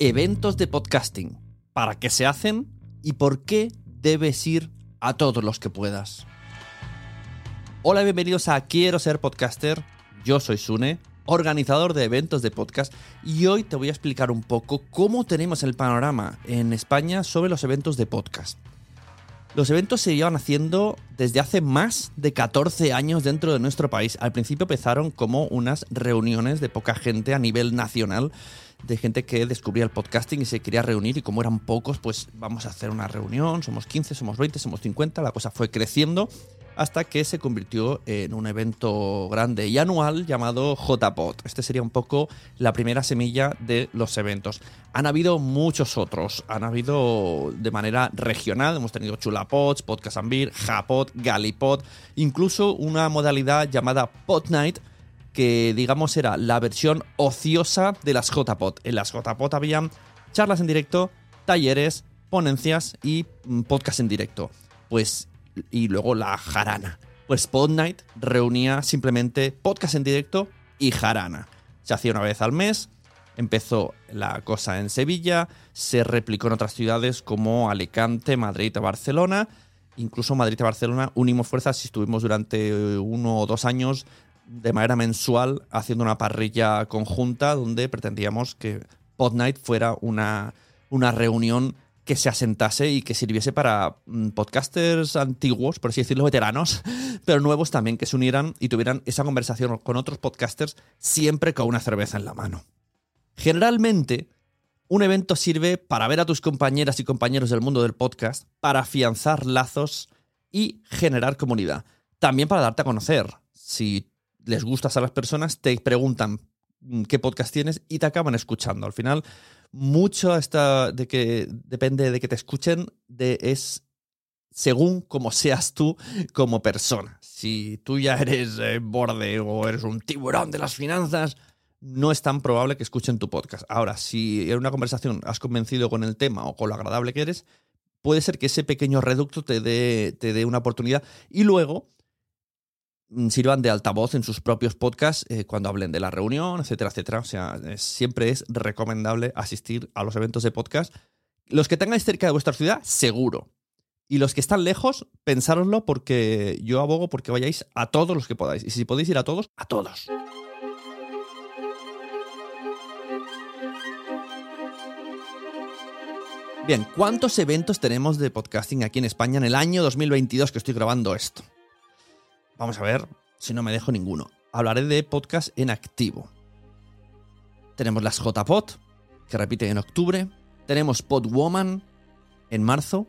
Eventos de podcasting. ¿Para qué se hacen y por qué debes ir a todos los que puedas? Hola, bienvenidos a Quiero ser podcaster. Yo soy Sune, organizador de eventos de podcast, y hoy te voy a explicar un poco cómo tenemos el panorama en España sobre los eventos de podcast. Los eventos se llevan haciendo desde hace más de 14 años dentro de nuestro país. Al principio empezaron como unas reuniones de poca gente a nivel nacional, de gente que descubría el podcasting y se quería reunir y como eran pocos, pues vamos a hacer una reunión, somos 15, somos 20, somos 50, la cosa fue creciendo hasta que se convirtió en un evento grande y anual llamado JPod. Este sería un poco la primera semilla de los eventos. Han habido muchos otros, han habido de manera regional, hemos tenido Chulapods, Podcast Ambir, Japod, Galipod, incluso una modalidad llamada Pod Night, que digamos era la versión ociosa de las JPod. En las JPod habían charlas en directo, talleres, ponencias y mm, podcast en directo. Pues y luego la jarana. Pues Pod Night reunía simplemente podcast en directo y jarana. Se hacía una vez al mes, empezó la cosa en Sevilla, se replicó en otras ciudades como Alicante, Madrid Barcelona incluso Madrid y Barcelona unimos fuerzas y estuvimos durante uno o dos años de manera mensual haciendo una parrilla conjunta donde pretendíamos que Pod Night fuera una, una reunión que se asentase y que sirviese para mm, podcasters antiguos, por así decirlo, veteranos, pero nuevos también, que se unieran y tuvieran esa conversación con otros podcasters siempre con una cerveza en la mano. Generalmente, un evento sirve para ver a tus compañeras y compañeros del mundo del podcast, para afianzar lazos y generar comunidad. También para darte a conocer. Si les gustas a las personas, te preguntan mm, qué podcast tienes y te acaban escuchando. Al final, mucho hasta de que depende de que te escuchen, de, es según como seas tú como persona. Si tú ya eres eh, borde o eres un tiburón de las finanzas, no es tan probable que escuchen tu podcast. Ahora, si en una conversación has convencido con el tema o con lo agradable que eres, puede ser que ese pequeño reducto te dé, una oportunidad y luego sirvan de altavoz en sus propios podcasts eh, cuando hablen de la reunión, etcétera, etcétera. O sea, siempre es recomendable asistir a los eventos de podcast. Los que tengáis cerca de vuestra ciudad, seguro. Y los que están lejos, pensároslo porque yo abogo porque vayáis a todos los que podáis. Y si podéis ir a todos, a todos. Bien, ¿cuántos eventos tenemos de podcasting aquí en España en el año 2022 que estoy grabando esto? Vamos a ver si no me dejo ninguno. Hablaré de podcast en activo. Tenemos las JPod, que repiten en octubre. Tenemos Podwoman en marzo.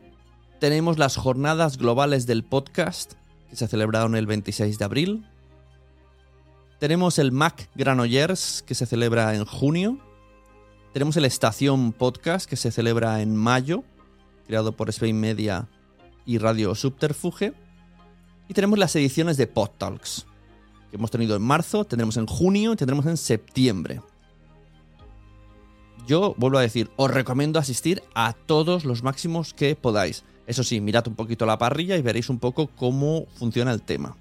Tenemos las jornadas globales del podcast, que se celebraron el 26 de abril. Tenemos el Mac Granollers, que se celebra en junio. Tenemos el Estación Podcast que se celebra en mayo, creado por Spain Media y Radio Subterfuge. Y tenemos las ediciones de Pod Talks, que hemos tenido en marzo, tendremos en junio y tendremos en septiembre. Yo vuelvo a decir, os recomiendo asistir a todos los máximos que podáis. Eso sí, mirad un poquito la parrilla y veréis un poco cómo funciona el tema.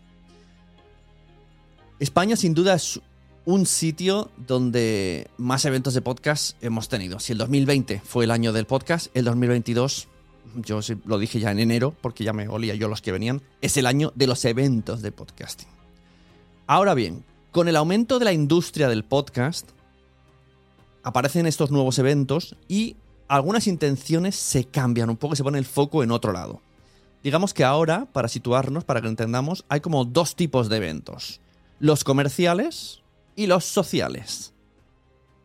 España sin duda es un sitio donde más eventos de podcast hemos tenido. Si el 2020 fue el año del podcast, el 2022, yo lo dije ya en enero, porque ya me olía yo los que venían, es el año de los eventos de podcasting. Ahora bien, con el aumento de la industria del podcast, aparecen estos nuevos eventos y algunas intenciones se cambian un poco, se pone el foco en otro lado. Digamos que ahora, para situarnos, para que entendamos, hay como dos tipos de eventos. Los comerciales, y los sociales.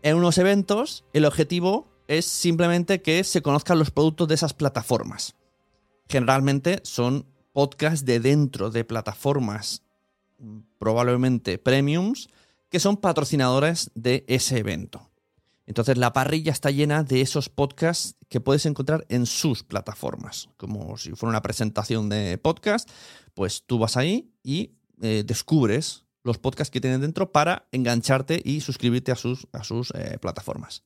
En unos eventos, el objetivo es simplemente que se conozcan los productos de esas plataformas. Generalmente son podcasts de dentro de plataformas probablemente premiums que son patrocinadores de ese evento. Entonces la parrilla está llena de esos podcasts que puedes encontrar en sus plataformas. Como si fuera una presentación de podcast, pues tú vas ahí y eh, descubres los podcasts que tienen dentro para engancharte y suscribirte a sus, a sus eh, plataformas.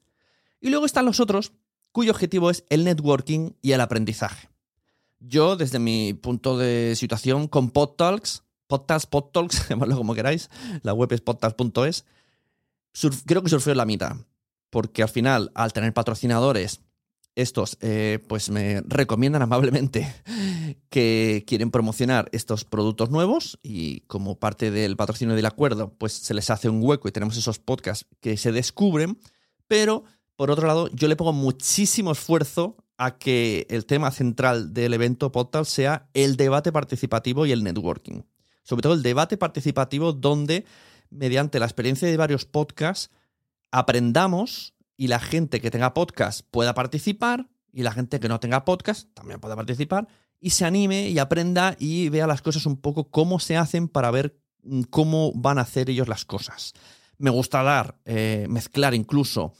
Y luego están los otros, cuyo objetivo es el networking y el aprendizaje. Yo, desde mi punto de situación con PodTalks, PodTalks, PodTalks, llamadlo como queráis, la web es podtalks.es, creo que surgió en la mitad. Porque al final, al tener patrocinadores estos eh, pues me recomiendan amablemente que quieren promocionar estos productos nuevos y como parte del patrocinio del acuerdo pues se les hace un hueco y tenemos esos podcasts que se descubren, pero por otro lado yo le pongo muchísimo esfuerzo a que el tema central del evento podcast sea el debate participativo y el networking. Sobre todo el debate participativo donde mediante la experiencia de varios podcasts aprendamos y la gente que tenga podcast pueda participar y la gente que no tenga podcast también pueda participar y se anime y aprenda y vea las cosas un poco cómo se hacen para ver mm, cómo van a hacer ellos las cosas. Me gusta dar, eh, mezclar incluso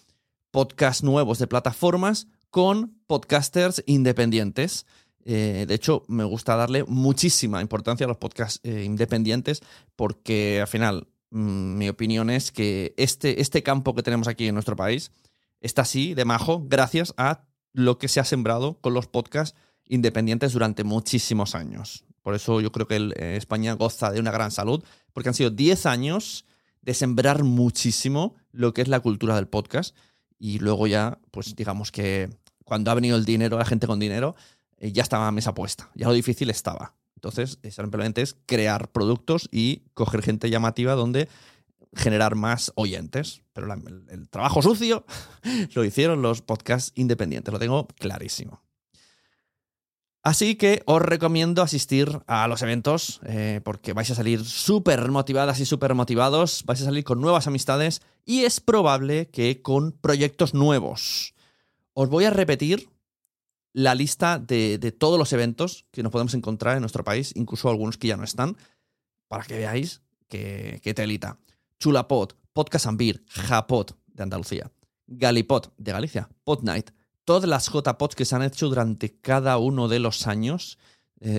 podcasts nuevos de plataformas con podcasters independientes. Eh, de hecho, me gusta darle muchísima importancia a los podcasts eh, independientes porque al final mm, mi opinión es que este, este campo que tenemos aquí en nuestro país está así de majo gracias a lo que se ha sembrado con los podcasts independientes durante muchísimos años. Por eso yo creo que eh, España goza de una gran salud, porque han sido 10 años de sembrar muchísimo lo que es la cultura del podcast. Y luego ya, pues digamos que cuando ha venido el dinero, la gente con dinero, eh, ya estaba a mesa puesta, ya lo difícil estaba. Entonces, simplemente es crear productos y coger gente llamativa donde generar más oyentes. Pero el, el trabajo sucio lo hicieron los podcasts independientes, lo tengo clarísimo. Así que os recomiendo asistir a los eventos eh, porque vais a salir súper motivadas y súper motivados, vais a salir con nuevas amistades y es probable que con proyectos nuevos. Os voy a repetir la lista de, todos los eventos que nos podemos encontrar en nuestro país, incluso algunos que ya no están, para que veáis qué telita. Chulapod, Podcast Ambir, Japot de Andalucía, Galipot de Galicia, Podnight, todas las JPOTs que se han hecho durante cada uno de los años,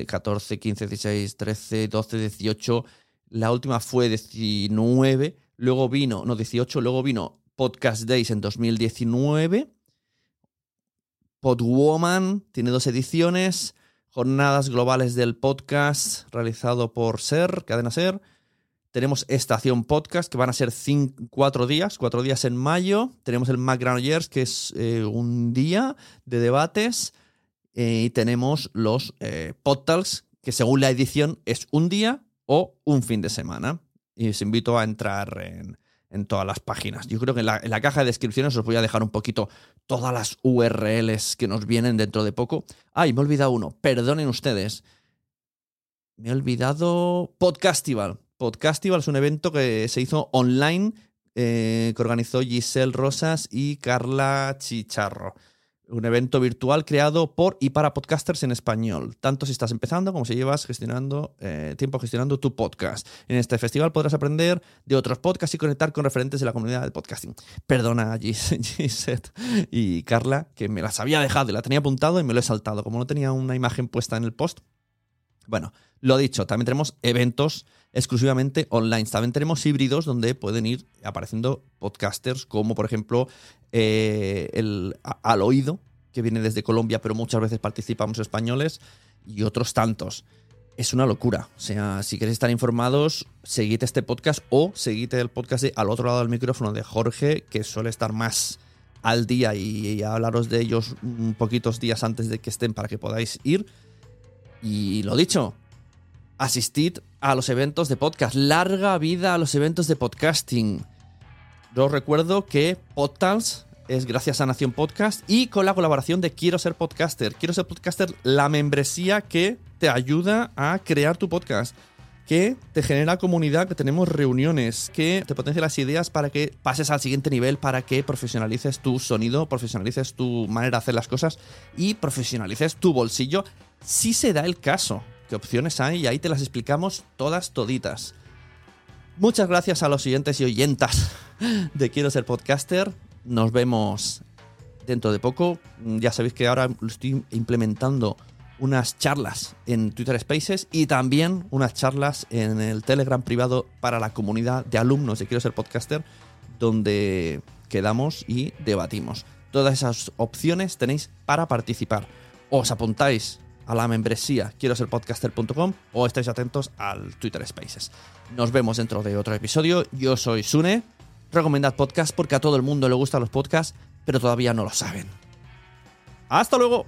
14, 15, 16, 13, 12, 18, la última fue 19, luego vino, no 18, luego vino Podcast Days en 2019, Podwoman tiene dos ediciones, Jornadas Globales del Podcast realizado por SER, Cadena SER, tenemos Estación Podcast, que van a ser cuatro días, cuatro días en mayo. Tenemos el McGranollers, que es eh, un día de debates. Eh, y tenemos los eh, Podtals, que según la edición es un día o un fin de semana. Y os invito a entrar en, todas las páginas. Yo creo que en en la, caja de descripciones os voy a dejar un poquito todas las URLs que nos vienen dentro de poco. Ay, me he olvidado uno. Perdonen ustedes. Me he olvidado Podcastival. Podcastival es un evento que se hizo online, eh, que organizó Giselle Rosas y Carla Chicharro. Un evento virtual creado por y para podcasters en español, tanto si estás empezando como si llevas gestionando eh, tiempo gestionando tu podcast. En este festival podrás aprender de otros podcasts y conectar con referentes de la comunidad de podcasting. Perdona, Giselle y Carla, que me las había dejado y la tenía apuntado y me lo he saltado. Como no tenía una imagen puesta en el post, bueno, lo dicho, también tenemos eventos exclusivamente online. También tenemos híbridos donde pueden ir apareciendo podcasters como por ejemplo eh, el Al Oído, que viene desde Colombia, pero muchas veces participamos españoles, y otros tantos. Es una locura. O sea, si queréis estar informados, seguid este podcast o seguid el podcast de Al otro lado del micrófono de Jorge, que suele estar más al día y, y hablaros de ellos un poquitos días antes de que estén para que podáis ir. Y lo dicho, asistid a los eventos de podcast. Larga vida a los eventos de podcasting. Os recuerdo que Podtals es gracias a Nación Podcast y con la colaboración de Quiero ser podcaster. Quiero ser podcaster, la membresía que te ayuda a crear tu podcast, que te genera comunidad, que tenemos reuniones, que te potencia las ideas para que pases al siguiente nivel, para que profesionalices tu sonido, profesionalices tu manera de hacer las cosas y profesionalices tu bolsillo si se da el caso. ¿Qué opciones hay? Y ahí te las explicamos todas toditas. Muchas gracias a los siguientes y oyentas de Quiero ser podcaster. Nos vemos dentro de poco. Ya sabéis que ahora estoy implementando unas charlas en Twitter Spaces y también unas charlas en el Telegram privado para la comunidad de alumnos de Quiero ser podcaster, donde quedamos y debatimos. Todas esas opciones tenéis para participar. Os apuntáis a la membresía quiero ser podcaster.com o estáis atentos al Twitter Spaces. Nos vemos dentro de otro episodio. Yo soy Sune. Recomendad podcast porque a todo el mundo le gustan los podcasts, pero todavía no lo saben. ¡Hasta luego!